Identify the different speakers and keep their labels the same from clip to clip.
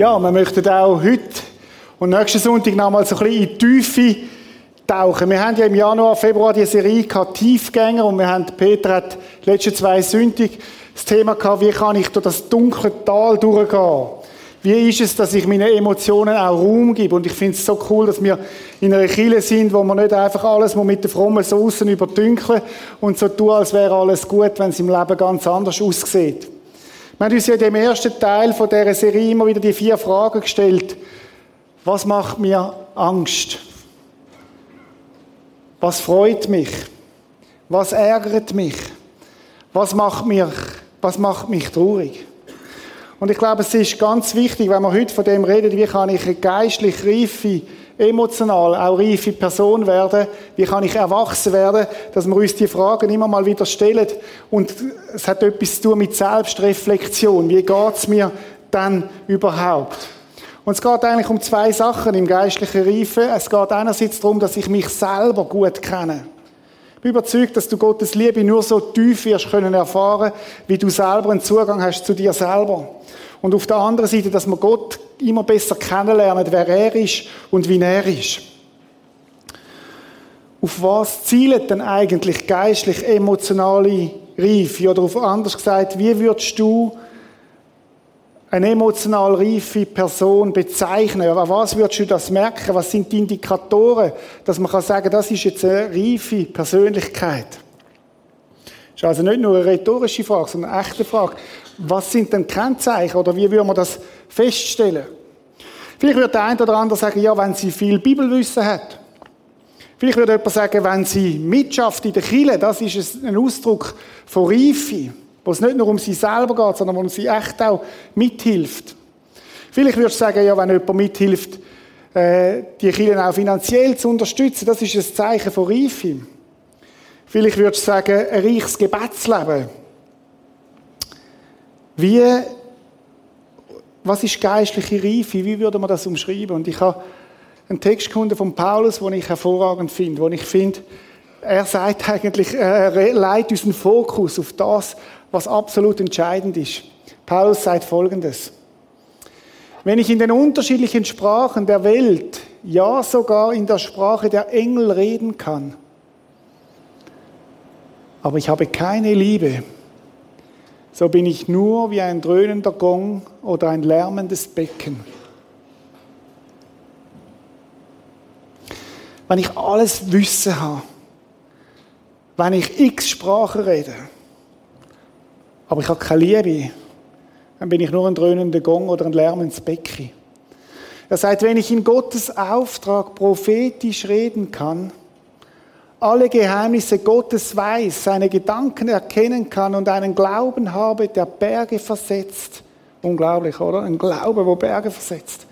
Speaker 1: Ja, wir möchten auch heute und nächsten Sonntag nochmal so ein bisschen in die Tiefe tauchen. Wir haben ja im Januar, Februar die Serie gehabt, Tiefgänger und wir haben, Peter hat die letzten zwei Sündig das Thema gehabt, wie kann ich durch das dunkle Tal durchgehen? Wie ist es, dass ich meinen Emotionen auch Raum gebe? Und ich finde es so cool, dass wir in einer Kille sind, wo man nicht einfach alles mit der frommen Soßen überdünkeln und so tun, als wäre alles gut, wenn es im Leben ganz anders aussieht. Wir haben uns ja dem ersten Teil von dieser Serie immer wieder die vier Fragen gestellt. Was macht mir Angst? Was freut mich? Was ärgert mich? Was macht, mich, was macht mich traurig? Und ich glaube, es ist ganz wichtig, wenn wir heute von dem reden, wie kann ich eine geistlich reife emotional auch reife Person werden? Wie kann ich erwachsen werden? Dass wir uns die Fragen immer mal wieder stellen. Und es hat etwas zu tun mit Selbstreflexion. Wie geht's mir dann überhaupt? Und es geht eigentlich um zwei Sachen im geistlichen Reife. Es geht einerseits darum, dass ich mich selber gut kenne. Ich bin überzeugt, dass du Gottes Liebe nur so tief wirst können erfahren, wie du selber einen Zugang hast zu dir selber. Und auf der anderen Seite, dass wir Gott immer besser kennenlernen, wer er ist und wie er ist. Auf was zielt denn eigentlich geistlich emotionale Reife? Oder auf anders gesagt, wie würdest du eine emotional reife Person bezeichnen? An was würdest du das merken? Was sind die Indikatoren, dass man kann sagen, das ist jetzt eine reife Persönlichkeit? Das ist also nicht nur eine rhetorische Frage, sondern eine echte Frage. Was sind denn Kennzeichen oder wie würde man das feststellen? Vielleicht würde der eine oder andere sagen, ja, wenn sie viel Bibelwissen hat. Vielleicht würde jemand sagen, wenn sie mitschafft in der Kirche, das ist ein Ausdruck von Reife, wo es nicht nur um sie selber geht, sondern wo sie echt auch mithilft. Vielleicht würde ich sagen, ja, wenn jemand mithilft, äh, die Kirche auch finanziell zu unterstützen, das ist ein Zeichen von Reife. Vielleicht würde ich sagen, ein reiches Gebetsleben. Wie, was ist geistliche Reife? Wie würde man das umschreiben? Und ich habe einen Text gefunden von Paulus, den ich hervorragend finde, wo ich finde, er sagt eigentlich, er leitet unseren Fokus auf das, was absolut entscheidend ist. Paulus sagt Folgendes. Wenn ich in den unterschiedlichen Sprachen der Welt, ja sogar in der Sprache der Engel reden kann, aber ich habe keine Liebe, so bin ich nur wie ein dröhnender Gong oder ein lärmendes Becken. Wenn ich alles Wissen habe, wenn ich x Sprachen rede, aber ich habe keine Liebe, dann bin ich nur ein dröhnender Gong oder ein lärmendes Becken. Er sagt, wenn ich in Gottes Auftrag prophetisch reden kann, alle Geheimnisse Gottes weiß, seine Gedanken erkennen kann und einen Glauben habe, der Berge versetzt. Unglaublich, oder? Ein Glaube, wo Berge versetzt.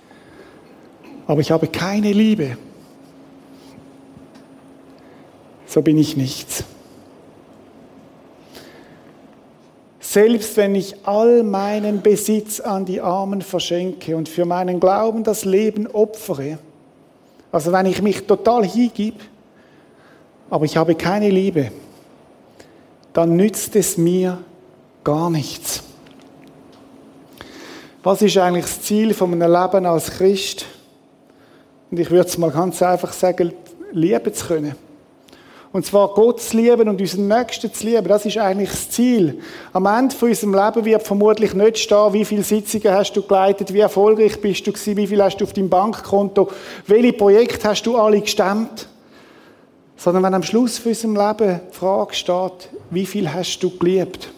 Speaker 1: Aber ich habe keine Liebe. So bin ich nichts. Selbst wenn ich all meinen Besitz an die Armen verschenke und für meinen Glauben das Leben opfere, also wenn ich mich total hingib, aber ich habe keine Liebe, dann nützt es mir gar nichts. Was ist eigentlich das Ziel von einem Leben als Christ? Und ich würde es mal ganz einfach sagen, lieben zu können. Und zwar Gott zu lieben und unseren Nächsten zu lieben. Das ist eigentlich das Ziel. Am Ende von unserem Leben wird vermutlich nicht stehen, wie viele Sitzungen hast du geleitet, wie erfolgreich bist du gewesen, wie viel hast du auf deinem Bankkonto, welche Projekte hast du alle gestemmt sondern wenn am Schluss von unserem Leben die Frage steht, wie viel hast du geliebt?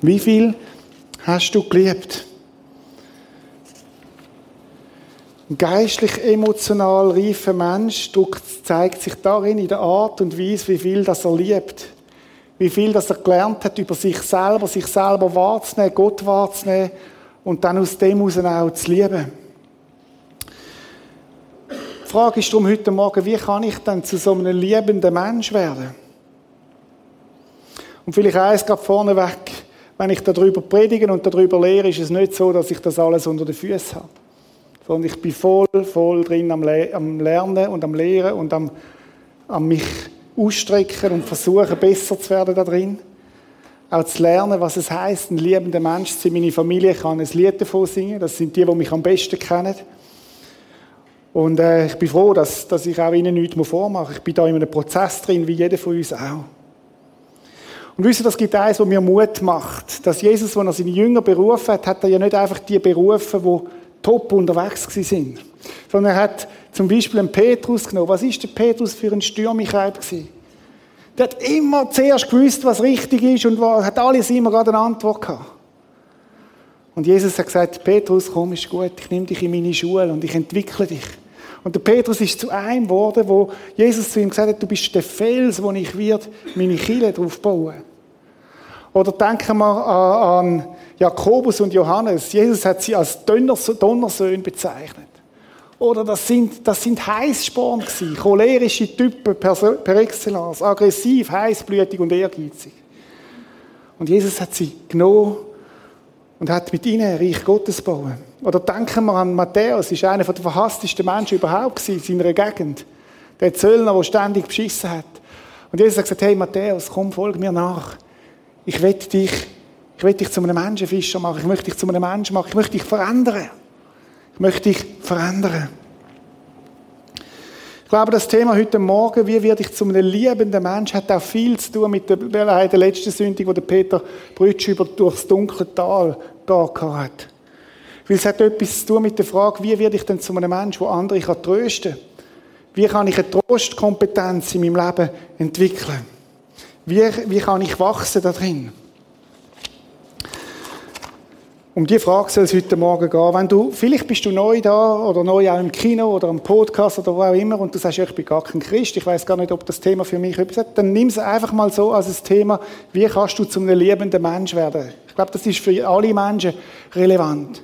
Speaker 1: Wie viel hast du geliebt? Ein geistlich emotional reifer Mensch zeigt sich darin in der Art und Weise, wie viel das er liebt. Wie viel, dass er gelernt hat, über sich selber, sich selber wahrzunehmen, Gott wahrzunehmen und dann aus dem heraus auch zu lieben. Die Frage ist darum heute Morgen, wie kann ich dann zu so einem liebenden Mensch werden? Und vielleicht eins gerade vorneweg, wenn ich darüber predige und darüber lehre, ist es nicht so, dass ich das alles unter den Füßen habe. Sondern ich bin voll, voll drin am, Le am Lernen und am Lehren und am, am mich ausstrecken und versuchen, besser zu werden da drin. Auch zu lernen, was es heißt, ein liebender Mensch zu sein. Meine Familie kann ein Lied davon singen. Das sind die, die mich am besten kennen. Und äh, ich bin froh, dass, dass ich auch ihnen nichts vormache. Ich bin da in einem Prozess drin, wie jeder von uns auch. Und wisst ihr, das gibt eins, was mir Mut macht. Dass Jesus, als er seine Jünger berufen hat, hat er ja nicht einfach die berufen, die top unterwegs sind. Sondern er hat zum Beispiel einen Petrus genommen. Was ist der Petrus für ein Stürmigkeit gewesen? Der hat immer zuerst gewusst, was richtig ist und hat alles immer gerade eine Antwort gehabt. Und Jesus hat gesagt, Petrus, komm, ist gut, ich nehme dich in meine Schule und ich entwickle dich. Und der Petrus ist zu einem geworden, wo Jesus zu ihm gesagt hat, du bist der Fels, wo ich wird meine Kille drauf bauen. Oder denken wir an, Jakobus und Johannes. Jesus hat sie als Donnersöhne bezeichnet. Oder das sind, das sind Heißsporn gewesen, cholerische Typen per excellence, aggressiv, heißblütig und ehrgeizig. Und Jesus hat sie genommen und hat mit ihnen ein Reich Gottes bauen. Oder denken wir an Matthäus, ist einer der verhasstesten Menschen überhaupt in seiner Gegend. Der Zöllner, der ständig beschissen hat. Und Jesus hat gesagt, hey Matthäus, komm, folg mir nach. Ich will dich, ich will dich zu einem Menschenfischer machen. Ich möchte dich zu einem Menschen machen. Ich möchte dich verändern. Ich möchte dich verändern. Ich glaube, das Thema heute Morgen, wie werde ich zu einem liebenden Mensch, hat auch viel zu tun mit der, der letzten wo der Peter Brütsch über durchs dunkle Tal gehen hat. Weil es hat etwas zu tun mit der Frage, wie werde ich denn zu einem Mensch, der andere kann trösten kann? Wie kann ich eine Trostkompetenz in meinem Leben entwickeln? Wie, wie kann ich wachsen da drin? Um die Frage soll es heute Morgen gehen. Wenn du, vielleicht bist du neu da oder neu auch im Kino oder am Podcast oder wo auch immer und du sagst, ich bin gar kein Christ, ich weiß gar nicht, ob das Thema für mich etwas hat, dann nimm es einfach mal so als ein Thema, wie kannst du zu einem liebenden Mensch werden? Ich glaube, das ist für alle Menschen relevant.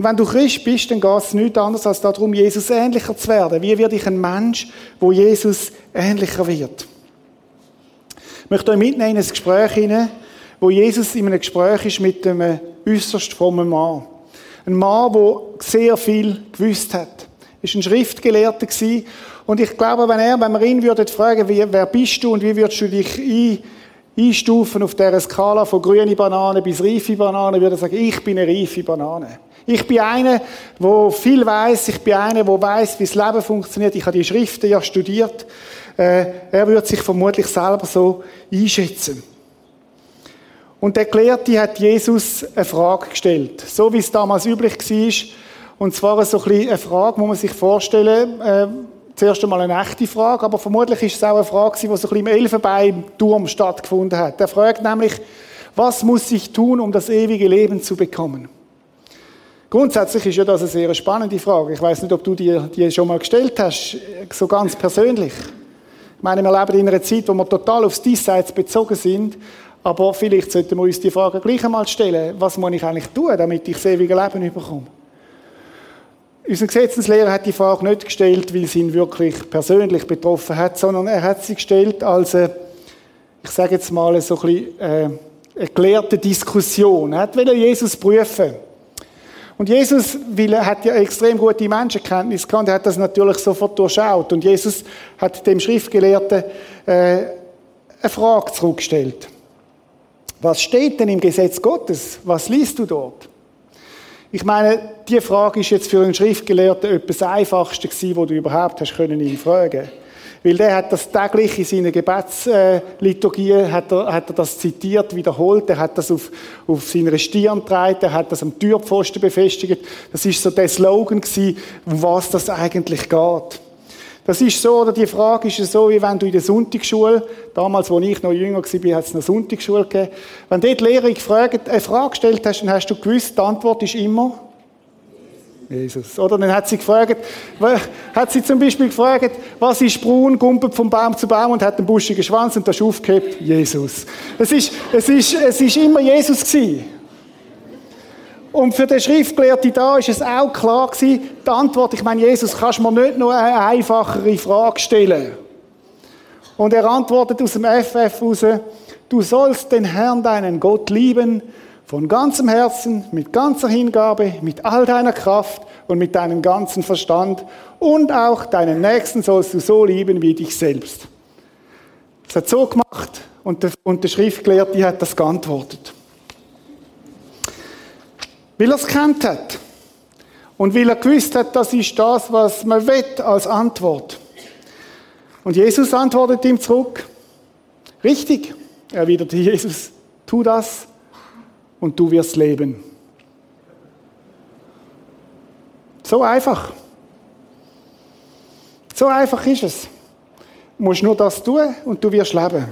Speaker 1: Und wenn du Christ bist, dann geht es nichts anderes als darum, Jesus ähnlicher zu werden. Wie werde ich ein Mensch, wo Jesus ähnlicher wird? Ich möchte euch mitnehmen in ein Gespräch hinein, wo Jesus in einem Gespräch ist mit einem äußerst frommen Mann. Ein Mann, der sehr viel gewusst hat. Er war ein Schriftgelehrter und ich glaube, wenn er, wenn wir ihn würden fragen, wer bist du und wie würdest du dich ein, einstufen auf dieser Skala von grüne Banane bis reife Banane, würde er sagen, ich bin eine reife Banane. Ich bin einer, der viel weiß. Ich bin einer, der weiß, wie das Leben funktioniert. Ich habe die Schriften ja studiert. Äh, er würde sich vermutlich selber so einschätzen. Und der Gelehrte hat Jesus eine Frage gestellt, so wie es damals üblich war. Und zwar so ein bisschen eine Frage, muss man sich vorstellen, äh, zuerst einmal eine echte Frage, aber vermutlich ist es auch eine Frage, die so ein bisschen im Elfenbeinturm stattgefunden hat. Er fragt nämlich, was muss ich tun, um das ewige Leben zu bekommen? Grundsätzlich ist ja das eine sehr spannende Frage. Ich weiß nicht, ob du dir die schon mal gestellt hast, so ganz persönlich. Ich meine, wir leben in einer Zeit, wo wir total aufs Diesseits bezogen sind, aber vielleicht sollten wir uns die Frage gleich einmal stellen, was muss ich eigentlich tun, damit ich das ewige Leben bekomme? Unser Gesetzeslehrer hat die Frage nicht gestellt, weil sie ihn wirklich persönlich betroffen hat, sondern er hat sie gestellt als, eine, ich sage jetzt mal, so ein bisschen, äh, eine gelehrte Diskussion. Er wollte Jesus prüfen. Und Jesus weil er hat ja extrem gute Menschenkenntnis gehabt, er hat das natürlich sofort durchschaut. Und Jesus hat dem Schriftgelehrten äh, eine Frage zurückgestellt. Was steht denn im Gesetz Gottes? Was liest du dort? Ich meine, die Frage ist jetzt für einen Schriftgelehrten etwas Einfachste gewesen, wo du überhaupt hast können ihn fragen. Weil der hat das täglich in seiner Gebetsliturgie, hat er, hat er das zitiert, wiederholt, er hat das auf, auf seiner Stirn getragen, er hat das am Türpfosten befestigt. Das ist so der Slogan gewesen, um was das eigentlich geht. Das ist so, oder die Frage ist so, wie wenn du in der Sonntagsschule, damals, als ich noch jünger war, hat es eine Sonntagsschule gegeben, wenn dort die Lehrerin gefragt, eine Frage gestellt hast, dann hast du gewusst, die Antwort ist immer Jesus. Oder dann hat sie gefragt, hat sie zum Beispiel gefragt, was ist braun, gumpelt vom Baum zu Baum und hat einen buschigen Schwanz und das ist aufgehebt? Jesus. Es ist, es ist, es ist immer Jesus gewesen. Und für den Schriftgelehrten da ist es auch klar gewesen, die Antwort, ich meine, Jesus, kannst du mir nicht nur eine einfachere Frage stellen? Und er antwortet aus dem FF raus, du sollst den Herrn, deinen Gott lieben, von ganzem Herzen, mit ganzer Hingabe, mit all deiner Kraft und mit deinem ganzen Verstand und auch deinen Nächsten sollst du so lieben wie dich selbst. Das hat so gemacht und der, und der Schriftgelehrte hat das geantwortet. Weil er es kennt hat. Und weil er gewusst hat, das ist das, was man will als Antwort. Und Jesus antwortet ihm zurück. Richtig, erwiderte Jesus, tu das und du wirst leben. So einfach. So einfach ist es. Du musst nur das tun und du wirst leben.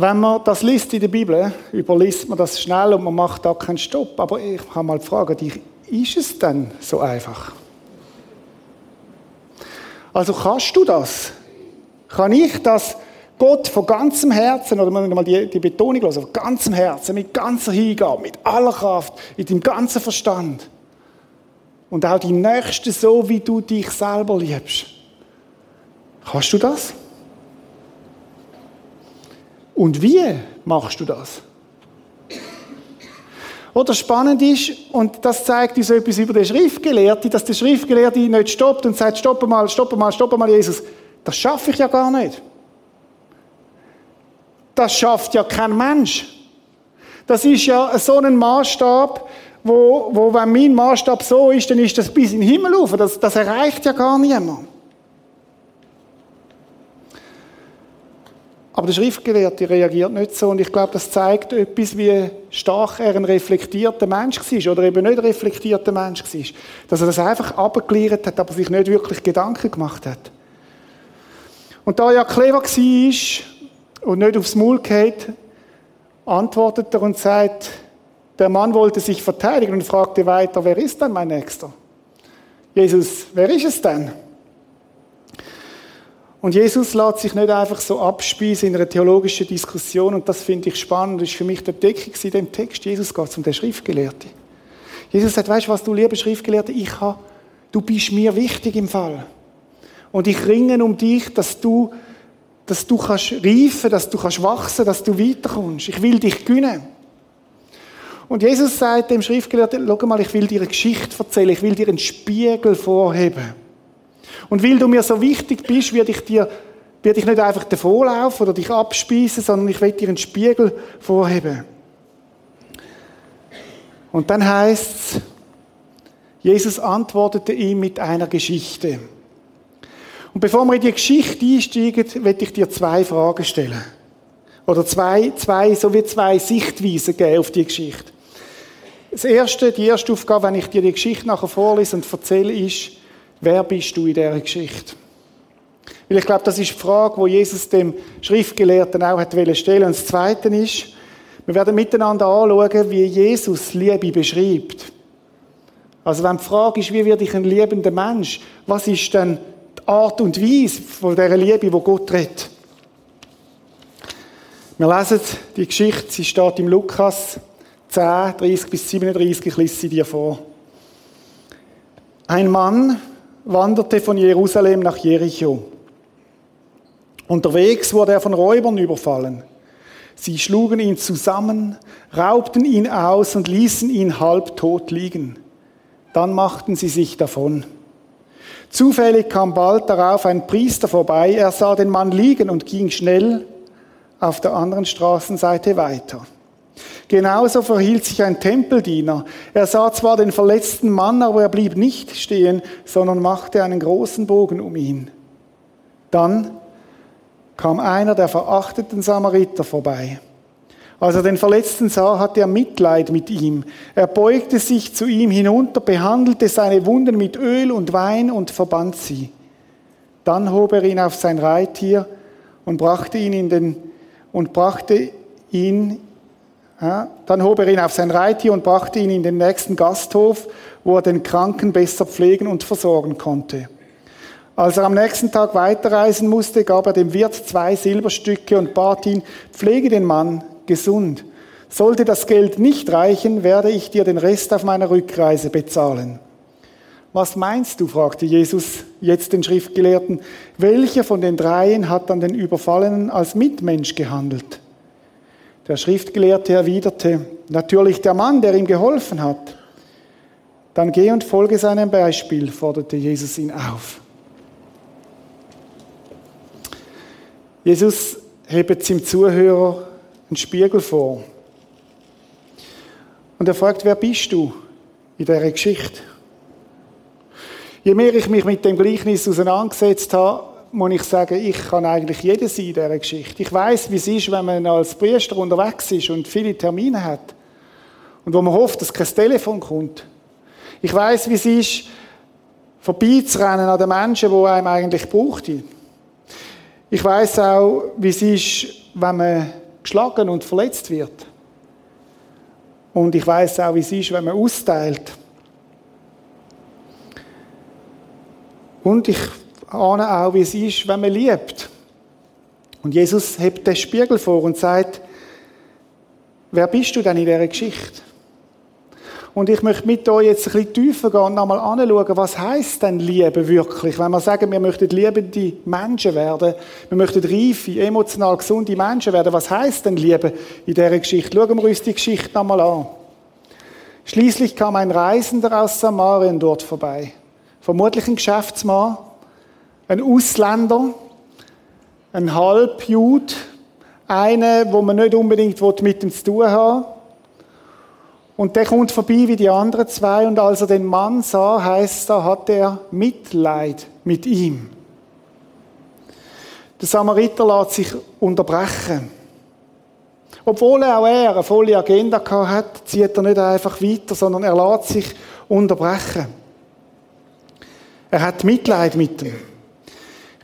Speaker 1: Wenn man das liest in der Bibel, überliest man das schnell und man macht da keinen Stopp. Aber ich habe mal die Frage, ist es denn so einfach? Also kannst du das? Kann ich das Gott von ganzem Herzen, oder mal die, die Betonung hören, von ganzem Herzen, mit ganzer Hingabe, mit aller Kraft, mit dem ganzen Verstand. Und auch die Nächsten so, wie du dich selber liebst. Kannst du das? Und wie machst du das? Oder spannend ist, und das zeigt uns etwas über den Schriftgelehrten, dass der Schriftgelehrte nicht stoppt und sagt, stopp mal, stopp mal, stopp mal, Jesus. Das schaffe ich ja gar nicht. Das schafft ja kein Mensch. Das ist ja so ein Maßstab, wo, wo wenn mein Maßstab so ist, dann ist das bis in den Himmel auf. Das, das erreicht ja gar niemand. Aber der Schriftgelehrte reagiert nicht so und ich glaube, das zeigt etwas, wie stark er ein reflektierter Mensch war oder eben nicht reflektierter Mensch war. Dass er das einfach abgeklärt hat, aber sich nicht wirklich Gedanken gemacht hat. Und da er ja clever war und nicht aufs Maul geht, antwortet er und sagt, der Mann wollte sich verteidigen und fragte weiter, wer ist denn mein Nächster? Jesus, wer ist es denn? Und Jesus lässt sich nicht einfach so abspeisen in einer theologischen Diskussion und das finde ich spannend. Das ist für mich der Deckung in dem Text. Jesus geht zum der Schriftgelehrte. Jesus sagt, weißt du was, du lieber Schriftgelehrte, ich habe, du bist mir wichtig im Fall. Und ich ringe um dich, dass du, dass du kannst reifen, dass du kannst wachsen, dass du weiterkommst. Ich will dich gewinnen. Und Jesus sagt dem Schriftgelehrten, schau mal, ich will dir eine Geschichte erzählen, ich will dir einen Spiegel vorheben. Und weil du mir so wichtig bist, werde ich dir werde ich nicht einfach davonlaufen oder dich abspießen, sondern ich werde dir einen Spiegel vorheben. Und dann heißt es, Jesus antwortete ihm mit einer Geschichte. Und bevor wir in die Geschichte einsteigen, werde ich dir zwei Fragen stellen. Oder zwei, zwei, so wie zwei Sichtweisen geben auf die Geschichte. Das erste, die erste Aufgabe, wenn ich dir die Geschichte nachher vorlese und erzähle, ist, Wer bist du in dieser Geschichte? Weil ich glaube, das ist die Frage, wo Jesus dem Schriftgelehrten auch hat stellen Und das Zweite ist, wir werden miteinander anschauen, wie Jesus Liebe beschreibt. Also wenn die Frage ist, wie werde ich ein liebender Mensch, was ist denn die Art und Weise von dieser Liebe, wo Gott redet? Wir lesen die Geschichte, sie steht im Lukas 10, 30 bis 37, ich lese sie dir vor. Ein Mann wanderte von Jerusalem nach Jericho. Unterwegs wurde er von Räubern überfallen. Sie schlugen ihn zusammen, raubten ihn aus und ließen ihn halbtot liegen. Dann machten sie sich davon. Zufällig kam bald darauf ein Priester vorbei. Er sah den Mann liegen und ging schnell auf der anderen Straßenseite weiter. Genauso verhielt sich ein Tempeldiener. Er sah zwar den verletzten Mann, aber er blieb nicht stehen, sondern machte einen großen Bogen um ihn. Dann kam einer der verachteten Samariter vorbei. Als er den Verletzten sah, hatte er Mitleid mit ihm. Er beugte sich zu ihm hinunter, behandelte seine Wunden mit Öl und Wein und verband sie. Dann hob er ihn auf sein Reittier und brachte ihn in den und brachte ihn Ja, dann hob er ihn auf sein Reittier und brachte ihn in den nächsten Gasthof, wo er den Kranken besser pflegen und versorgen konnte. Als er am nächsten Tag weiterreisen musste, gab er dem Wirt zwei Silberstücke und bat ihn, pflege den Mann gesund. Sollte das Geld nicht reichen, werde ich dir den Rest auf meiner Rückreise bezahlen. Was meinst du? fragte Jesus jetzt den Schriftgelehrten. Welcher von den dreien hat an den Überfallenen als Mitmensch gehandelt? Der Schriftgelehrte erwiderte, natürlich der Mann, der ihm geholfen hat. Dann geh und folge seinem Beispiel, forderte Jesus ihn auf. Jesus hebt seinem Zuhörer einen Spiegel vor. Und er fragt, wer bist du in dieser Geschichte? Je mehr ich mich mit dem Gleichnis auseinandergesetzt habe, muss ich sagen, ich kann eigentlich jeder sein in dieser Geschichte. Ich weiß, wie es ist, wenn man als Priester unterwegs ist und viele Termine hat. Und wo man hofft, dass kein Telefon kommt. Ich weiß, wie es ist, vorbeizurennen an den Menschen, die einem eigentlich braucht. Ich weiß auch, wie es ist, wenn man geschlagen und verletzt wird. Und ich weiß auch, wie es ist, wenn man austeilt. Und ich ahne auch, wie es ist, wenn man liebt. Und Jesus hebt den Spiegel vor und sagt, wer bist du denn in dieser Geschichte? Und ich möchte mit euch jetzt ein bisschen tiefer gehen und nochmal anschauen, was heißt denn Liebe wirklich? Wenn wir sagen, wir möchten liebende Menschen werden, wir möchten reife, emotional gesunde Menschen werden, was heißt denn Liebe in dieser Geschichte? Schauen wir uns die Geschichte nochmal an. Schließlich kam ein Reisender aus Samarien dort vorbei. Vermutlich ein Geschäftsmann, ein Ausländer, ein Halbjud, einer, wo man nicht unbedingt mit ihm zu tun haben und der kommt vorbei wie die anderen zwei und als er den Mann sah, heißt da, hat er Mitleid mit ihm. Der Samariter lässt sich unterbrechen. Obwohl er auch er eine volle Agenda hat, zieht er nicht einfach weiter, sondern er lässt sich unterbrechen. Er hat Mitleid mit ihm.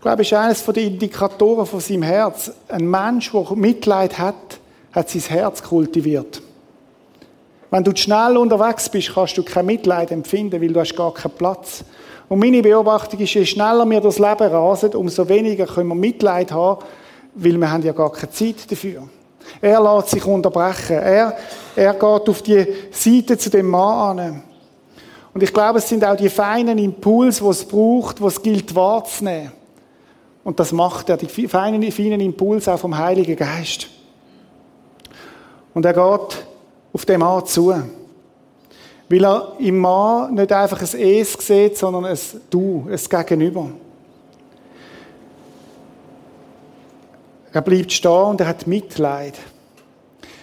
Speaker 1: Glaube, ist eines der Indikatoren von seinem Herz. Ein Mensch, der Mitleid hat, hat sein Herz kultiviert. Wenn du schnell unterwegs bist, kannst du kein Mitleid empfinden, weil du hast gar keinen Platz. Und meine Beobachtung ist, je schneller wir das Leben rasen, umso weniger können wir Mitleid haben, weil wir haben ja gar keine Zeit dafür. Er lässt sich unterbrechen. Er, er geht auf die Seite zu dem Mann an. Und ich glaube, es sind auch die feinen Impulse, die es braucht, die es gilt wahrzunehmen. Und das macht er, die feinen, feinen Impulse auch vom Heiligen Geist. Und er geht auf den Mann zu. Weil er im Mann nicht einfach ein Es sieht, sondern ein Du, ein Gegenüber. Er bleibt stehen und er hat Mitleid.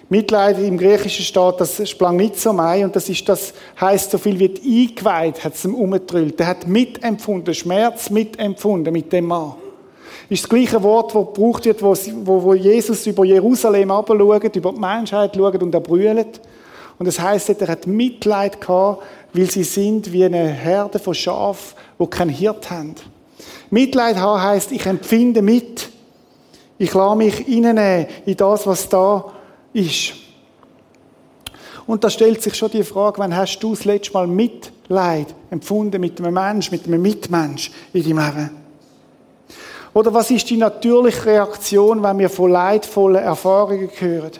Speaker 1: Mitleid im Griechischen steht, das sprang ein und das ist, das heißt so viel wie eingeweiht, hat es ihm umgetrüllt. Er hat mitempfunden, Schmerz mitempfunden mit dem Mann. Ist das gleiche Wort, das gebraucht wird, wo, Jesus über Jerusalem abschaut, über die Menschheit schaut und er brüllt. Und das heißt, er hat Mitleid gehabt, weil sie sind wie eine Herde von Schafen, wo kein Hirt haben. Mitleid haben heisst, ich empfinde mit. Ich lasse mich hineinnehmen in das, was da ist. Und da stellt sich schon die Frage, wann hast du das letzte Mal Mitleid empfunden mit einem Mensch, mit einem Mitmensch in deinem Leben? Oder was ist die natürliche Reaktion, wenn wir von leidvollen Erfahrungen hören?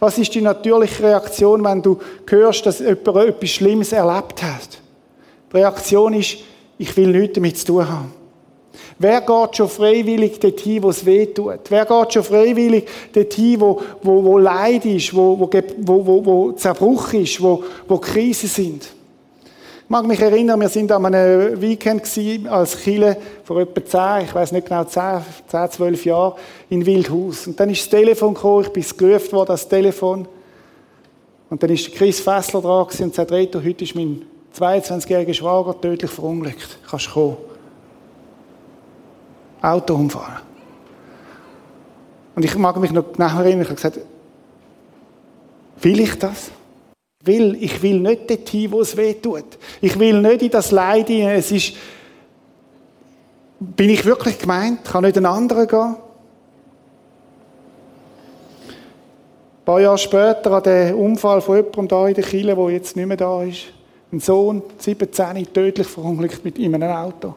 Speaker 1: Was ist die natürliche Reaktion, wenn du hörst, dass jemand etwas Schlimmes erlebt hat? Die Reaktion ist, ich will nichts damit zu tun haben. Wer geht schon freiwillig dorthin, wo es weh tut? Wer geht schon freiwillig dorthin, wo, wo, wo Leid ist, wo, wo, wo, wo Zerbruch ist, wo, wo Krisen sind? Ich mag mich erinnern, wir sind an einem Weekend als Chile vor etwa zehn, ich weiß nicht genau, zehn, zehn, zwölf Jahren in Wildhaus. Und dann ist das Telefon gekommen, ich bin gerufen worden, das Telefon. Und dann ist Chris Fessler dran und sagt, Reto, heute ist mein 22-jähriger Schwager tödlich verunglückt. Kannst kommen? Autounfall. Und ich mag mich noch genau erinnern, ich habe gesagt, will ich das? Will, ich will nicht dorthin, wo es weh tut. Ich will nicht in das Leid hinein. Es ist, bin ich wirklich gemeint? Kann nicht ein anderer gehen? paar Jahre später an den Unfall von jemandem da in der Kille, der jetzt nicht mehr da ist. Ein Sohn, 17, tödlich verunglückt mit in einem Auto.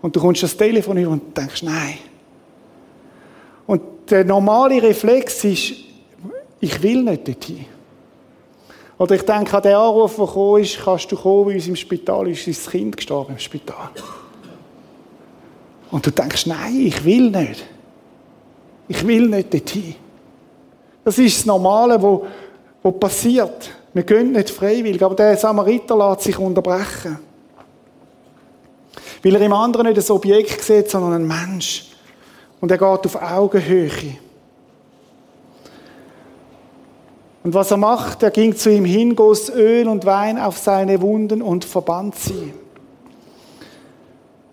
Speaker 1: Und du kommst das Telefon über und denkst, nein. Und der normale Reflex ist, ich will nicht dorthin. Oder ich denke an den Anruf, der gekommen ist, kannst du kommen, bei uns im Spital ist sein Kind gestorben im Spital. Und du denkst, nein, ich will nicht. Ich will nicht dorthin. Das ist das Normale, was, was passiert. Wir gehen nicht freiwillig, aber der Samariter lässt sich unterbrechen. Weil er im anderen nicht ein Objekt sieht, sondern einen Mensch. Und er geht auf Augenhöhe. Und was er macht, er ging zu ihm hin, goss Öl und Wein auf seine Wunden und verband sie.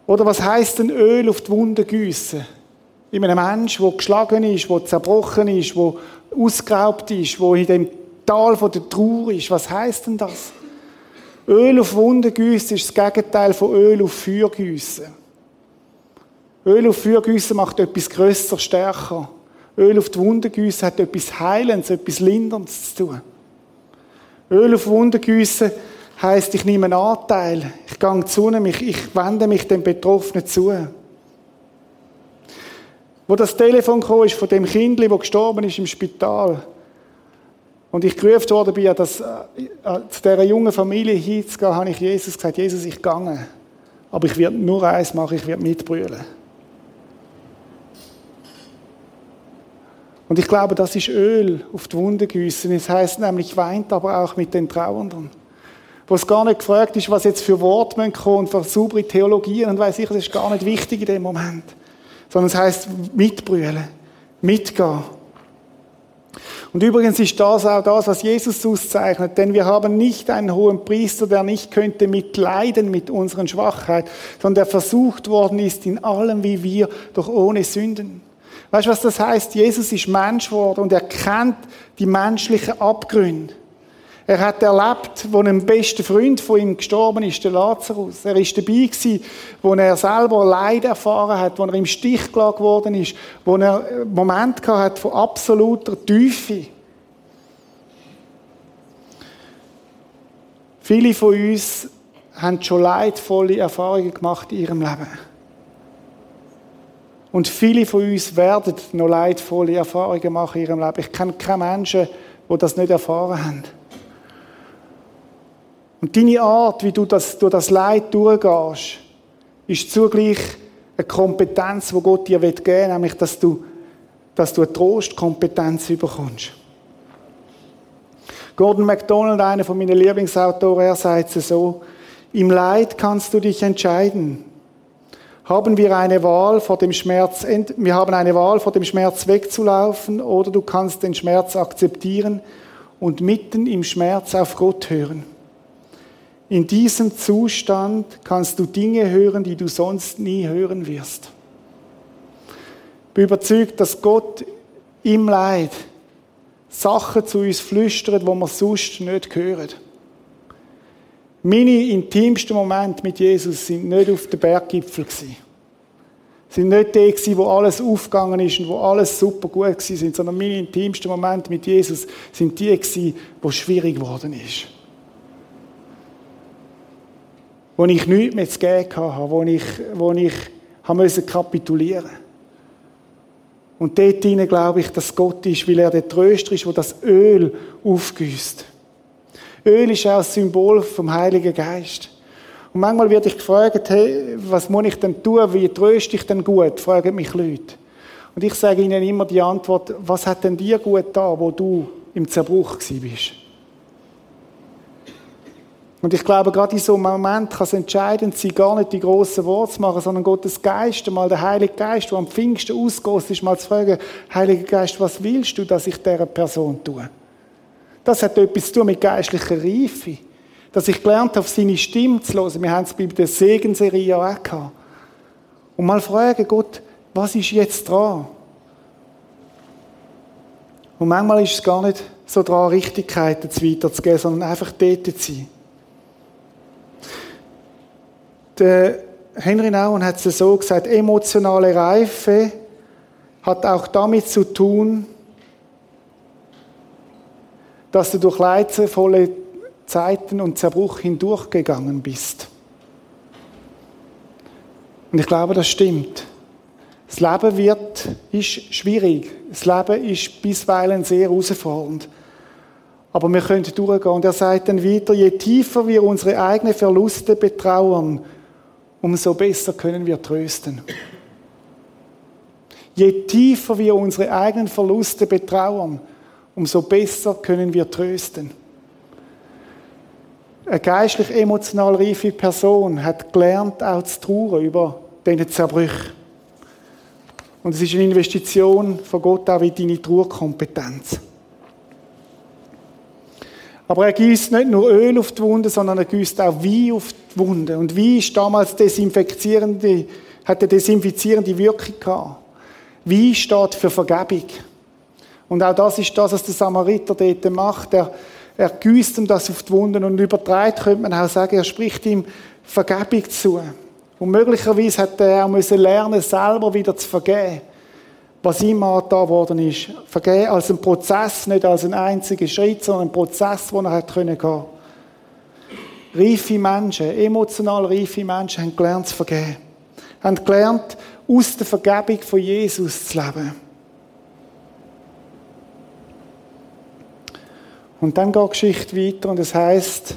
Speaker 1: Oder was heißt denn Öl auf die Wunde gießen? In einem Mensch, der geschlagen ist, der zerbrochen ist, der ausgeraubt ist, der in dem Tal von der Trauer ist. Was heißt denn das? Öl auf Wunden gießen ist das Gegenteil von Öl auf Feuer gießen. Öl auf Feuer gießen macht etwas grösser, stärker. Öl auf die Wunden gießen hat etwas Heilendes, etwas Linderndes zu tun. Öl auf Wunden gießen heisst, ich nehme einen Anteil, ich gehe zu ihm, ich, wende mich dem Betroffenen zu. Wo das Telefon kam, ist von dem Kind, das gestorben ist im Spital. Und ich gerufen worden bin, dass, äh, zu dieser jungen Familie hinzugehen, habe ich Jesus gesagt, Jesus, ich gehe. Aber ich werde nur eins machen, ich werde mitbrüllen. Und ich glaube, das ist Öl auf die Wunde gießen. Es heißt nämlich, weint aber auch mit den Trauernden. Wo es gar nicht gefragt ist, was jetzt für Worte kommen und für saubere Theologien und weiß ich, das ist gar nicht wichtig in dem Moment. Sondern es heißt mitbrüllen, mitgehen. Und übrigens ist das auch das, was Jesus auszeichnet, denn wir haben nicht einen hohen Priester, der nicht könnte mitleiden mit unseren Schwachheit, sondern der versucht worden ist in allem wie wir, doch ohne Sünden. Weißt du, was das heißt? Jesus ist Mensch geworden und er kennt die menschlichen Abgründe. Er hat erlebt, wo ein bester Freund von ihm gestorben ist, der Lazarus. Er ist dabei gewesen, wo er selber Leid erfahren hat, wo er im Stich gelassen worden ist, wo er Moment gehabt hat von absoluter Tiefe. Viele von uns haben schon leidvolle Erfahrungen gemacht in ihrem Leben. Und viele von uns werden noch leidvolle Erfahrungen machen in ihrem Leben. Ich kenne keine Menschen, die das nicht erfahren haben. Und deine Art, wie du das, durch das Leid durchgehst, ist zugleich eine Kompetenz, die Gott dir geben will, nämlich, dass du, dass du eine Trostkompetenz bekommst. Gordon MacDonald, einer von meinen Lieblingsautoren, er sagt es so, im Leid kannst du dich entscheiden. Haben wir eine Wahl vor dem Schmerz, wir haben eine Wahl vor dem Schmerz wegzulaufen oder du kannst den Schmerz akzeptieren und mitten im Schmerz auf Gott hören. In diesem Zustand kannst du Dinge hören, die du sonst nie hören wirst. Ich bin überzeugt, dass Gott im Leid Sachen zu uns flüstert, wo wir sonst nicht hören. Meine intimsten Momente mit Jesus sind nicht auf dem Berggipfel gewesen. Sind nicht die gewesen, wo alles aufgegangen ist und wo alles super gut gewesen sind, sondern meine intimsten Momente mit Jesus sind die gewesen, wo schwierig geworden ist wo ich nichts mehr zu geben hatte, wo ich, wo ich habe kapitulieren musste. Und dort hinein glaube ich, dass Gott ist, weil er der Tröster ist, der das Öl aufgüsst. Öl ist auch ein Symbol vom Heiligen Geist. Und manchmal werde ich gefragt, hey, was muss ich denn tun? Wie tröste ich denn gut? Fragen mich Leute. Und ich sage ihnen immer die Antwort, was hat denn dir gut da, wo du im Zerbruch bist? Und ich glaube, gerade in so einem Moment kann es entscheidend sein, gar nicht die grossen Worte zu machen, sondern Gottes Geist, mal der Heilige Geist, der am Pfingsten ausgegossen ist, mal zu fragen, Heiliger Geist, was willst du, dass ich dieser Person tue? Das hat etwas zu tun mit geistlicher Reife. Dass ich gelernt habe, auf seine Stimme zu hören. Wir haben es bei der Segenserie ja auch gehabt. Und mal fragen, Gott, was ist jetzt dran? Und manchmal ist es gar nicht so dran, Richtigkeiten weiterzugeben, sondern einfach dort zu sein. Der Henry Nouwen hat es so gesagt, emotionale Reife hat auch damit zu tun, dass du durch leidvolle Zeiten und Zerbruch hindurchgegangen bist. Und ich glaube, das stimmt. Das Leben wird, ist schwierig. Das Leben ist bisweilen sehr herausfordernd. Aber wir können durchgehen. Und er sagt dann weiter, je tiefer wir unsere eigenen Verluste betrauern, umso besser können wir trösten. Je tiefer wir unsere eigenen Verluste betrauern, umso besser können wir trösten. Eine geistlich emotional reife Person hat gelernt, auch zu trauern über diese Zerbrüche. Und es ist eine Investition von Gott auch in deine Trauerkompetenz. Aber er gießt nicht nur Öl auf die Wunde, sondern er gießt auch Wein auf die Wunde. Und Wein ist damals desinfizierende, hat eine desinfizierende Wirkung gehabt. Wein steht für Vergebung. Und auch das ist das, was der Samariter dort macht. Er, er gießt ihm das auf die Wunden und übertreibt, könnte man auch sagen, er spricht ihm Vergebung zu. Und möglicherweise hat er müssen lernen, selber wieder zu vergeben, was ihm angetan worden ist. Vergeben als ein Prozess, nicht als ein einziger Schritt, sondern ein Prozess, wo er hat können gehen. Reife Menschen, emotional reife Menschen haben gelernt zu vergeben. Haben gelernt, aus der Vergebung von Jesus zu leben. Und dann geht die Geschichte weiter und es heißt,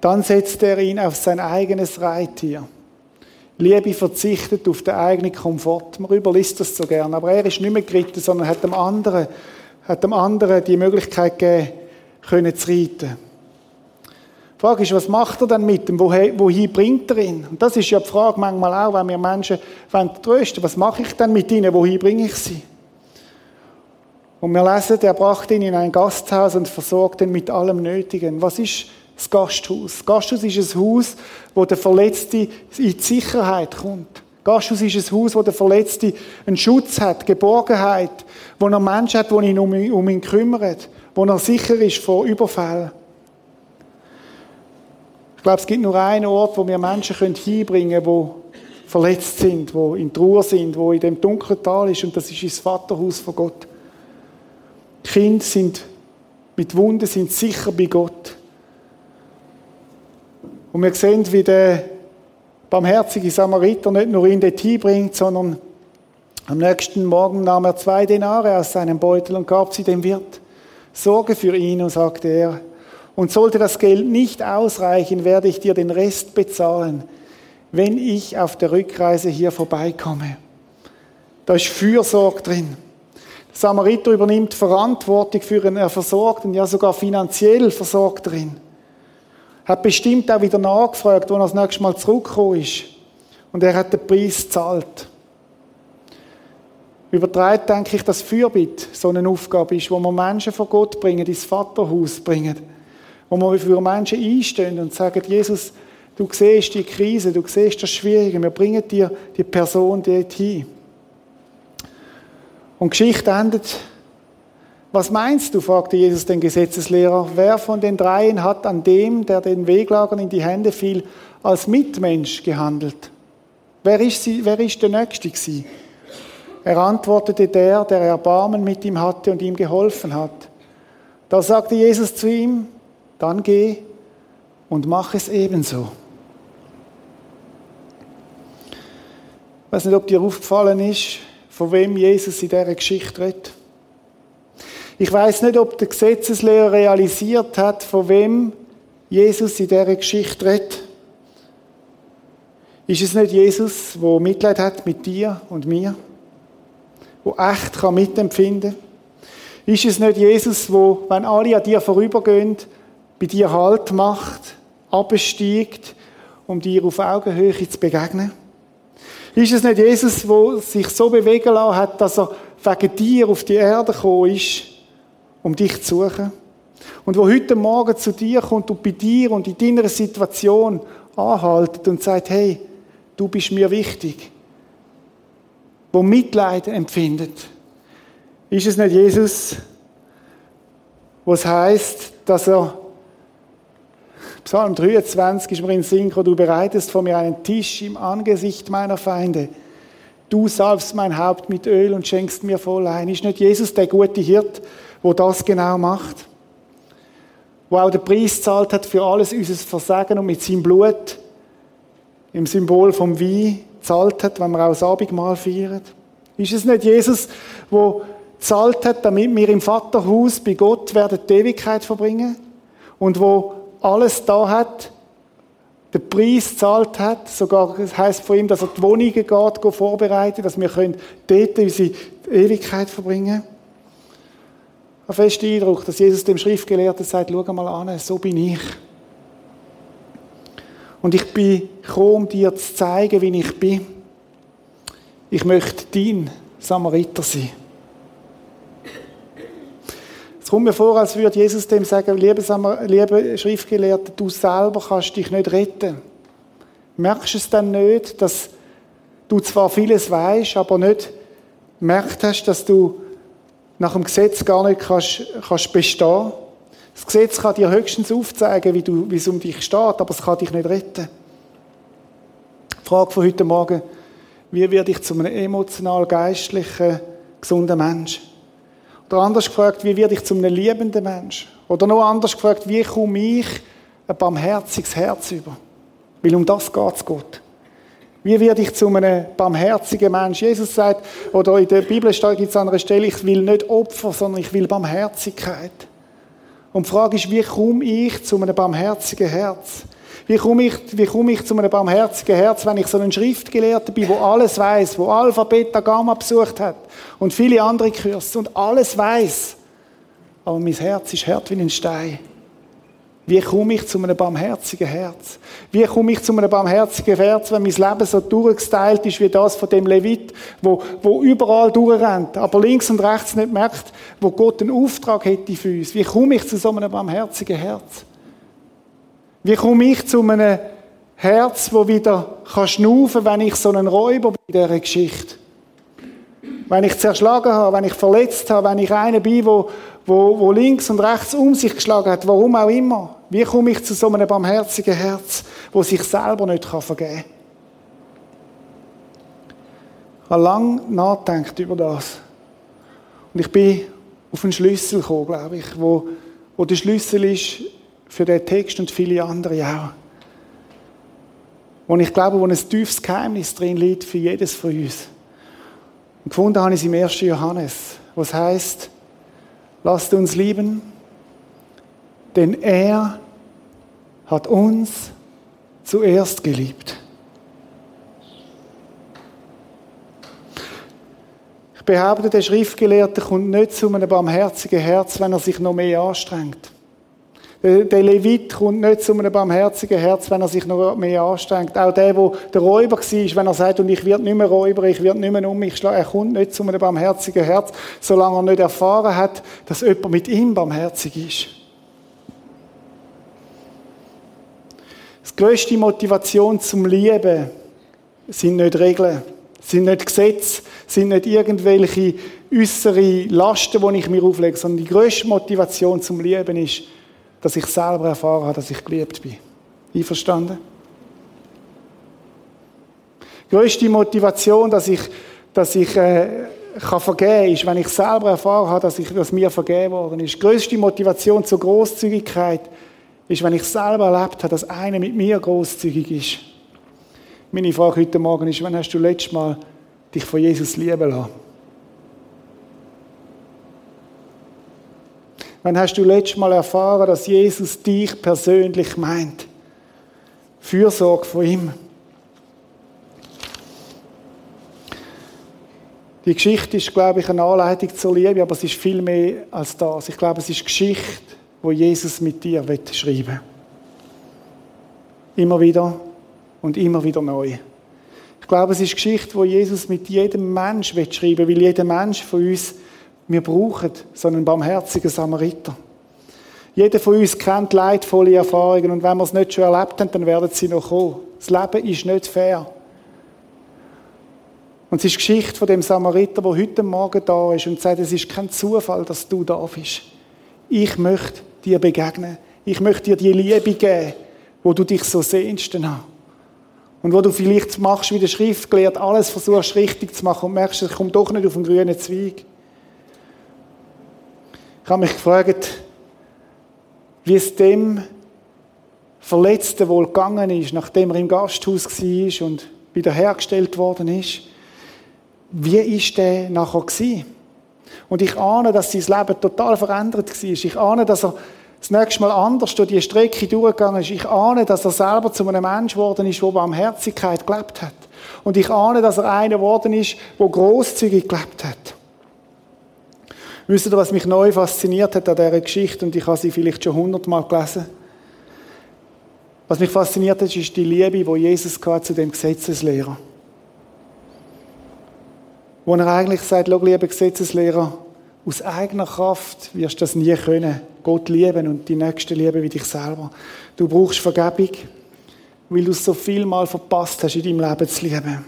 Speaker 1: dann setzt er ihn auf sein eigenes Reittier. Liebe verzichtet auf den eigenen Komfort. Man überliest das so gern, aber er ist nicht mehr geritten, sondern hat dem anderen, hat dem anderen die Möglichkeit gegeben, können zu reiten. Die Frage ist, was macht er dann mit dem? Wohin bringt er ihn? Und das ist ja die Frage manchmal auch, wenn wir Menschen trösten wollen, was mache ich dann mit ihnen? Wohin bringe ich sie? Und wir lesen, er brachte ihn in ein Gasthaus und versorgte ihn mit allem Nötigen. Was ist das Gasthaus? Das Gasthaus ist ein Haus, wo der Verletzte in die Sicherheit kommt. Gasthaus ist ein Haus, wo der Verletzte einen Schutz hat, Geborgenheit, wo er Menschen hat, die ihn um, ihn um ihn kümmert, wo er sicher ist vor Überfällen glaube, es gibt nur einen Ort, wo wir Menschen hinbringen können, die verletzt sind, die in Trauer sind, die in dem dunklen Tal ist, und das ist das Vaterhaus von Gott. Die Kinder sind mit Wunden sind sicher bei Gott. Und wir sehen, wie der barmherzige Samariter nicht nur ihn dorthin bringt, sondern am nächsten Morgen nahm er zwei Denare aus seinem Beutel und gab sie dem Wirt. Sorge für ihn, und sagte er, und sollte das Geld nicht ausreichen, werde ich dir den Rest bezahlen, wenn ich auf der Rückreise hier vorbeikomme. Da ist Fürsorge drin. Samariter übernimmt Verantwortung für ihn, er versorgt ihn, ja sogar finanziell versorgt drin. Hat bestimmt auch wieder nachgefragt, wo er das nächste Mal zurückgekommen ist. Und er hat den Preis gezahlt. Übertreibt, denke ich, dass Fürbitte so eine Aufgabe ist, wo man Menschen vor Gott bringen, ins Vaterhaus bringen wo wir für Menschen einstehen und sagen, Jesus, du siehst die Krise, du siehst das Schwierige, wir bringen dir die Person dorthin. Und Geschichte endet, was meinst du, fragte Jesus den Gesetzeslehrer, wer von den dreien hat an dem, der den Weglagern in die Hände fiel, als Mitmensch gehandelt? Wer ist, sie, wer ist der Nächste gewesen? Er antwortete der, der Erbarmen mit ihm hatte und ihm geholfen hat. Da sagte Jesus zu ihm, dann geh und mach es ebenso. Ich weiß nicht, ob dir aufgefallen ist, von wem Jesus in dieser Geschichte redet. Ich weiß nicht, ob der Gesetzeslehrer realisiert hat, von wem Jesus in dieser Geschichte redet. Ist es nicht Jesus, wo Mitleid hat mit dir und mir? Wo echt kann mitempfinden? Ist es nicht Jesus, wo, wenn alle an dir vorübergehen, bei dir Halt macht, absteigt, um dir auf Augenhöhe zu begegnen? Ist es nicht Jesus, der sich so bewegen lassen hat, dass er wegen dir auf die Erde gekommen ist, um dich zu suchen? Und wo heute Morgen zu dir kommt und bei dir und in deiner Situation anhaltet und sagt, hey, du bist mir wichtig. Wo Mitleid empfindet. Ist es nicht Jesus, was heißt, dass er Psalm 23 ist mir in Sinn du bereitest vor mir einen Tisch im Angesicht meiner Feinde. Du salbst mein Haupt mit Öl und schenkst mir voll ein. Ist nicht Jesus der gute Hirt, wo das genau macht? Wo auch den Preis zahlt hat für alles unser Versagen und mit seinem Blut im Symbol vom Wein zahlt hat, wenn wir auch das Abendmahl feiern? Ist es nicht Jesus, wo zahlt hat, damit wir im Vaterhaus bei Gott werden die Ewigkeit verbringen und wo alles da hat, den Preis zahlt hat, sogar das heißt von ihm, dass er die Wohnungen geht, vorbereiten, dass wir können dort unsere Ewigkeit verbringen. Ein fester Eindruck, dass Jesus dem Schriftgelehrten sagt, schau mal an, so bin ich. Und ich bin gekommen, um dir zu zeigen, wie ich bin. Ich möchte dein Samariter sein. Es kommt mir vor, als würde Jesus dem sagen, liebe, Schriftgelehrte, du selber kannst dich nicht retten. Merkst du es dann nicht, dass du zwar vieles weißt, aber nicht merkt hast, dass du nach dem Gesetz gar nicht kannst, kannst bestehen. Das Gesetz kann dir höchstens aufzeigen, wie, du, wie es um dich steht, aber es kann dich nicht retten. Die Frage von heute Morgen, wie werde ich zu einem emotional geistlichen, gesunden Menschen? Oder anders gefragt, wie werde ich zu einem liebenden Mensch? Oder noch anders gefragt, wie komme ich ein barmherziges Herz über? Weil um das geht es Gott. Wie werde ich zu einem barmherzigen Mensch? Jesus sagt, oder in der Bibel gibt es an einer Stelle, ich will nicht Opfer, sondern ich will Barmherzigkeit. Und die Frage ist, wie komme ich zu einem barmherzigen Herz? Wie komme ich, wie komme ich zu einem barmherzigen Herz, wenn ich so ein Schriftgelehrter bin, wo alles weiß, wo Alpha, Beta, Gamma besucht hat und viele andere Kurse und alles weiß, aber mein Herz ist hart wie ein Stein. Wie komme ich zu einem barmherzigen Herz? Wie komme ich zu einem barmherzigen Herz, wenn mein Leben so durchgestylt ist wie das von dem Levit, wo, wo überall durchrennt, aber links und rechts nicht merkt, wo Gott einen Auftrag hätte für uns? Wie komme ich zu so einem barmherzigen Herz? Wie komme ich zu einem Herz, wo wieder kann schnaufen, wenn ich so einen Räuber bin in dieser Geschichte? Wenn ich zerschlagen habe, wenn ich verletzt habe, wenn ich einer bin, wo, wo, wo links und rechts um sich geschlagen hat, warum auch immer. Wie komme ich zu so einem barmherzigen Herz, wo sich selber nicht vergeben kann? Ich habe lange nachgedacht über das. Und ich bin auf einen Schlüssel gekommen, glaube ich, wo, wo der Schlüssel ist für den Text und viele andere auch. Und ich glaube, wo ein tiefes Geheimnis drin liegt für jedes von uns. Und gefunden habe ich es im 1. Johannes, wo es heißt, lasst uns lieben, denn er hat uns zuerst geliebt. Ich behaupte, der Schriftgelehrte kommt nicht zu einem barmherzigen Herz, wenn er sich noch mehr anstrengt. Der Levit kommt nicht zu einem barmherzigen Herz, wenn er sich noch mehr anstrengt. Auch der, wo der Räuber war, wenn er sagt, und ich werde nicht mehr Räuber, ich werde nicht mehr um mich schlagen, er kommt nicht zu einem barmherzigen Herz, solange er nicht erfahren hat, dass jemand mit ihm barmherzig ist. Die grösste Motivation zum Lieben sind nicht Regeln, sind nicht Gesetze, sind nicht irgendwelche äußere Lasten, die ich mir auflege, sondern die grösste Motivation zum Lieben ist, dass ich selber erfahren habe, dass ich geliebt bin. Einverstanden? Die größte Motivation, dass ich, dass ich äh, kann vergeben ist, wenn ich selber erfahren habe, dass, ich, dass mir vergeben worden ist. Die größte Motivation zur Großzügigkeit ist, wenn ich selber erlebt habe, dass einer mit mir großzügig ist. Meine Frage heute Morgen ist, wann hast du letztes Mal dich von Jesus lieben lassen? Wann hast du letztes Mal erfahren, dass Jesus dich persönlich meint? Fürsorge von ihm. Die Geschichte ist, glaube ich, eine Anleitung zur Liebe, aber es ist viel mehr als das. Ich glaube, es ist Geschichte, wo Jesus mit dir schreiben will. Immer wieder und immer wieder neu. Ich glaube, es ist Geschichte, wo Jesus mit jedem Mensch schreiben will, weil jeder Mensch von uns wir brauchen so einen barmherzigen Samariter. Jeder von uns kennt leidvolle Erfahrungen und wenn wir es nicht schon erlebt haben, dann werden sie noch kommen. Das Leben ist nicht fair. Und es ist die Geschichte von dem Samariter, der heute Morgen da ist und sagt, es ist kein Zufall, dass du da bist. Ich möchte dir begegnen. Ich möchte dir die Liebe geben, wo du dich so sehnst. Und wo du vielleicht machst, wie der Schrift gelehrt, alles versuchst richtig zu machen und merkst, es kommt doch nicht auf den grünen Zweig. Ich habe mich gefragt, wie es dem Verletzten wohl gegangen ist, nachdem er im Gasthaus war und wiederhergestellt worden ist. Wie ist der nachher gewesen? Und ich ahne, dass sein Leben total verändert war. Ich ahne, dass er das nächste Mal anders durch die Strecke durchgegangen ist. Ich ahne, dass er selber zu einem Mensch geworden ist, der Barmherzigkeit gelebt hat. Und ich ahne, dass er einer geworden ist, der großzügig gelebt hat. Wisst ihr, was mich neu fasziniert hat an dieser Geschichte, und ich habe sie vielleicht schon hundertmal gelesen? Was mich fasziniert hat, ist die Liebe, die Jesus zu dem Gesetzeslehrer. Wo er eigentlich sagt, schau, lieber Gesetzeslehrer, aus eigener Kraft wirst du das nie können. Gott lieben und die Nächsten lieben wie dich selber. Du brauchst Vergebung, weil du es so viel mal verpasst hast, in deinem Leben zu lieben.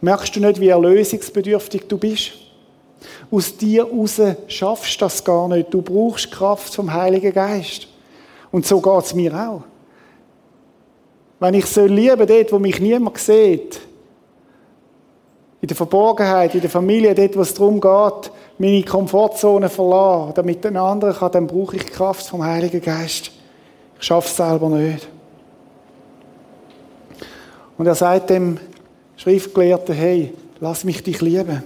Speaker 1: Merkst du nicht, wie erlösungsbedürftig du bist? Aus dir raus schaffst du das gar nicht. Du brauchst Kraft vom Heiligen Geist. Und so geht es mir auch. Wenn ich so liebe, dort, wo mich niemand sieht, in der Verborgenheit, in der Familie, dort, wo es darum geht, meine Komfortzone verlassen, damit ein anderer kann, dann brauche ich Kraft vom Heiligen Geist. Ich schaffe es selber nicht. Und er sagt dem Schriftgelehrten, hey, lass mich dich lieben.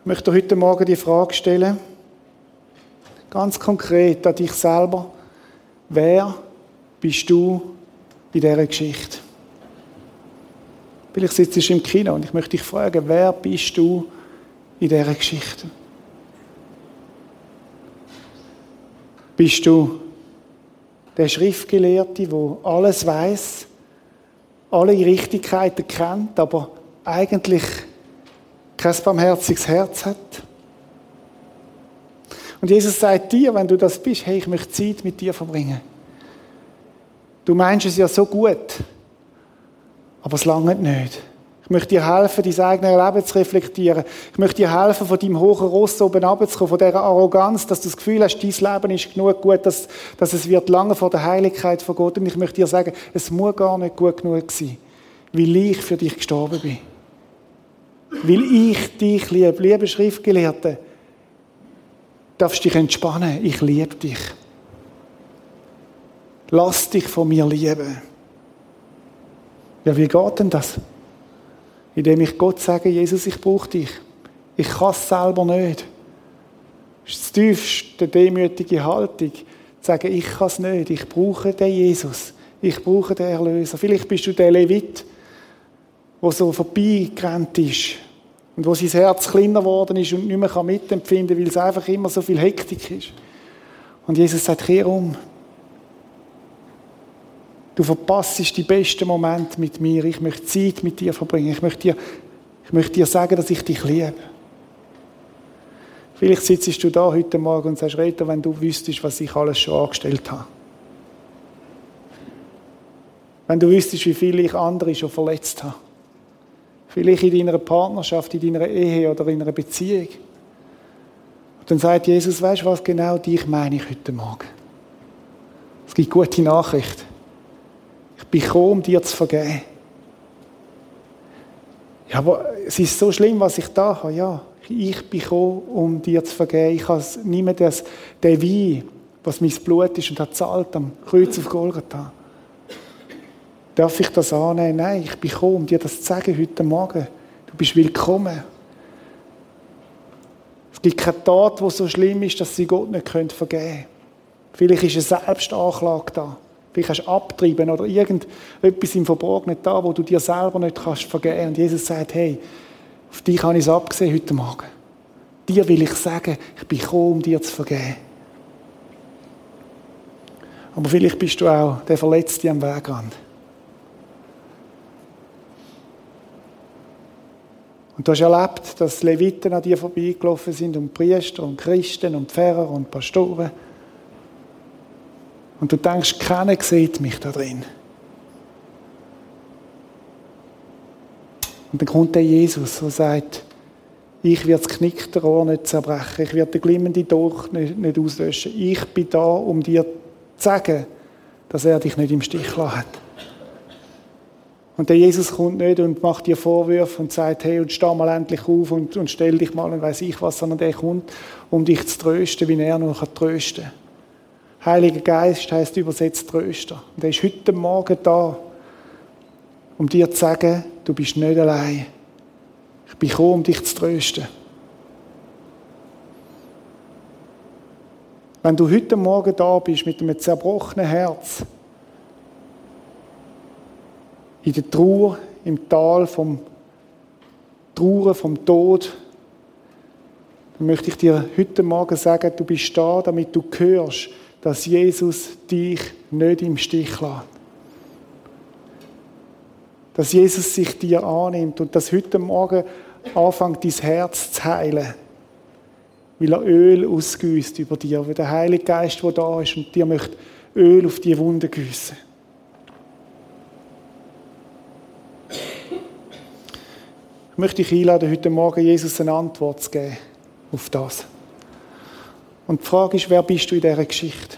Speaker 1: Ich möchte heute Morgen die Frage stellen, ganz konkret an dich selber. Wer bist du in dieser Geschichte? Vielleicht sitzt du im Kino und ich möchte dich fragen, wer bist du in dieser Geschichte? Bist du der Schriftgelehrte, der alles weiß, alle Richtigkeiten kennt, aber eigentlich kein barmherziges Herz hat? Und Jesus sagt dir, wenn du das bist, hey, ich möchte Zeit mit dir verbringen. Du meinst es ja so gut. Aber es langt nicht. Ich möchte dir helfen, dein eigenes Leben zu reflektieren. Ich möchte dir helfen, von deinem hohen Ross oben runterzukommen, von dieser Arroganz, dass du das Gefühl hast, dein Leben ist genug gut, dass, dass es wird lange vor der Heiligkeit von Gott. Und ich möchte dir sagen, es muss gar nicht gut genug sein, weil ich für dich gestorben bin. Weil ich dich liebe. Liebe Schriftgelehrte, darfst dich entspannen. Ich liebe dich. Lass dich von mir lieben. Ja, wie geht denn das? Indem ich Gott sage, Jesus, ich brauche dich. Ich kann es selber nicht. Das ist die tiefste demütige Haltung. Zu sagen, ich kann es nicht. Ich brauche den Jesus. Ich brauche den Erlöser. Vielleicht bist du der Levit, der so vorbeigerannt ist. Und wo sein Herz kleiner geworden ist und nicht mehr mitempfinden kann, weil es einfach immer so viel Hektik ist. Und Jesus sagt, kehr um. Du verpasst die besten Momente mit mir. Ich möchte Zeit mit dir verbringen. Ich möchte dir, ich möchte dir sagen, dass ich dich liebe. Vielleicht sitzt du da heute Morgen und sagst, Reto, wenn du wüsstest, was ich alles schon angestellt habe. Wenn du wüsstest, wie viel ich andere schon verletzt habe. Vielleicht in deiner Partnerschaft, in deiner Ehe oder in einer Beziehung. Und dann sagt Jesus, weißt du was, genau dich meine ich heute Morgen. Es gibt gute Nachrichten bin gekommen, um dir zu vergeben. Ja, aber es ist so schlimm, was ich da habe. Ja, ich bin gekommen, um dir zu vergeben. Ich habe nicht mehr das, den Wein, was mein Blut ist und hat zahlt am Kreuz auf Golgatha. Darf ich das annehmen? Nein, ich bin gekommen, um dir das zu sagen heute Morgen. Du bist willkommen. Es gibt keine Tat, die so schlimm ist, dass sie Gott nicht vergeben können. Vielleicht ist eine Selbstanklage da. Vielleicht hast du abtrieben oder irgendetwas im Verborgenen da, wo du dir selber nicht kannst vergeben. Und Jesus sagt, hey, auf dich habe ich es abgesehen heute Morgen. Dir will ich sagen, ich bin gekommen, um dir zu vergeben. Aber vielleicht bist du auch der Verletzte am Wegrand. Und du hast erlebt, dass Leviten an dir vorbeigelaufen sind und Priester und Christen und Pfarrer und Pastoren. Und du denkst, keiner sieht mich da drin. Und dann kommt der Jesus, der sagt, ich werde das knickte Rohr nicht zerbrechen, ich werde den glimmenden Dolch nicht, nicht auslöschen. Ich bin da, um dir zu sagen, dass er dich nicht im Stich hat. Und der Jesus kommt nicht und macht dir Vorwürfe und sagt, hey, und steh mal endlich auf und, und stell dich mal und weiß ich was, sondern der kommt, um dich zu trösten, wie er nur kann trösten kann. Heiliger Geist heißt übersetzt Tröster. Und er ist heute Morgen da, um dir zu sagen, du bist nicht allein. Ich bin gekommen, um dich zu trösten. Wenn du heute Morgen da bist mit einem zerbrochenen Herz, in der Trauer, im Tal vom Trauer, vom Tod, dann möchte ich dir heute Morgen sagen, du bist da, damit du hörst, dass Jesus dich nicht im Stich lässt. Dass Jesus sich dir annimmt und dass heute Morgen anfängt, dein Herz zu heilen weil er Öl ausgüsst über dir, weil der Heilige Geist, der da ist und dir möchte Öl auf die Wunde gießen. Möchte dich einladen, heute Morgen Jesus eine Antwort zu geben auf das. Und die Frage ist, wer bist du in dieser Geschichte?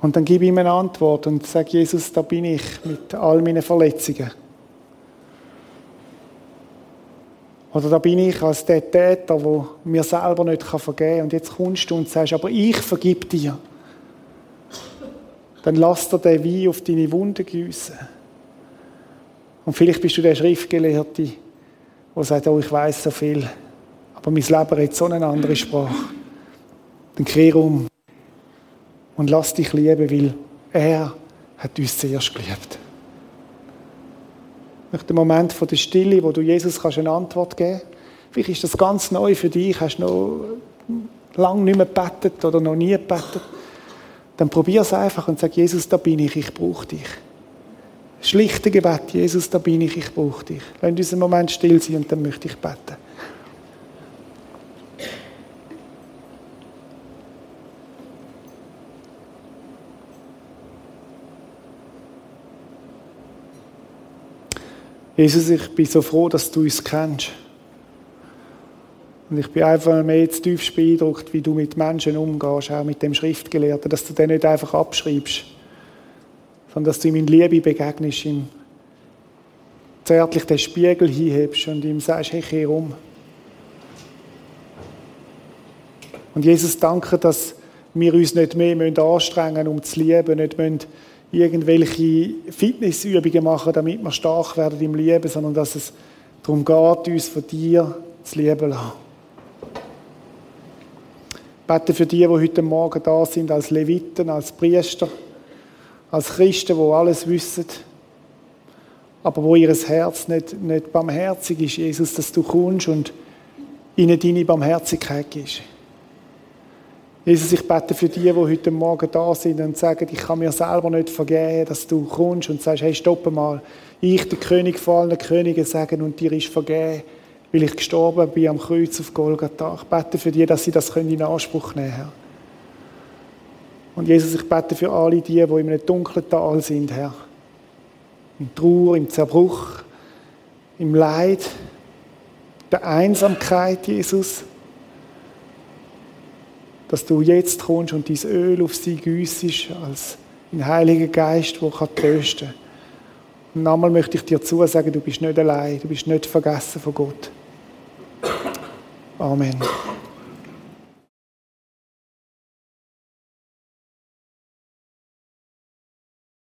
Speaker 1: Und dann gib ihm eine Antwort und sag, Jesus, da bin ich mit all meinen Verletzungen. Oder da bin ich als der Täter, der mir selber nicht vergeben kann. Und jetzt kommst du und sagst, aber ich vergib dir. Dann lass dir den Wein auf deine Wunde gießen. Und vielleicht bist du der Schriftgelehrte, der sagt, oh, ich weiß so viel, aber mein Leben redet so eine andere Sprache. Dann kehr um und lass dich lieben, weil er hat uns zuerst geliebt möchte einen Moment von der Stille, wo du Jesus kannst eine Antwort geben kannst. Vielleicht ist das ganz neu für dich, hast noch lange nicht mehr gebetet oder noch nie gebetet. Dann probier es einfach und sag, Jesus, da bin ich, ich brauche dich. Schlichte Gebet, Jesus, da bin ich, ich brauche dich. Lass uns einen Moment still sein und dann möchte ich beten. Jesus, ich bin so froh, dass du uns kennst. Und ich bin einfach mehr tief beeindruckt, wie du mit Menschen umgehst, auch mit dem Schriftgelehrten, dass du den nicht einfach abschreibst, sondern dass du ihm in Liebe begegnest, ihm zärtlich den Spiegel hinhebst und ihm sagst, hey, kehr um. Und Jesus, danke, dass wir uns nicht mehr anstrengen um zu lieben, nicht müssen irgendwelche Fitnessübungen machen, damit wir stark werden im Leben, sondern dass es darum geht, uns von dir zu lieben lassen. Bete für die, die heute Morgen da sind, als Leviten, als Priester, als Christen, die alles wissen, aber wo ihr Herz nicht, nicht barmherzig ist, Jesus, dass du kommst und ihnen deine Barmherzigkeit gibst. Jesus, ich bete für die, die heute Morgen da sind und sagen, ich kann mir selber nicht vergeben, dass du kommst und sagst, hey, stopp mal. Ich, der König vor allen Königen, sagen und dir ist vergeben, weil ich gestorben bin am Kreuz auf Golgatha. Ich bete für die, dass sie das in Anspruch nehmen können, Herr. Und Jesus, ich bete für alle die, die in einem dunklen Tal sind, Herr. Im Trauer, im Zerbruch, im Leid, der Einsamkeit, Jesus dass du jetzt kommst und dein Öl auf sie güssest als ein Heiliger Geist, der kann trösten kann. Und nochmal möchte ich dir zusagen, du bist nicht allein, du bist nicht vergessen von Gott. Amen.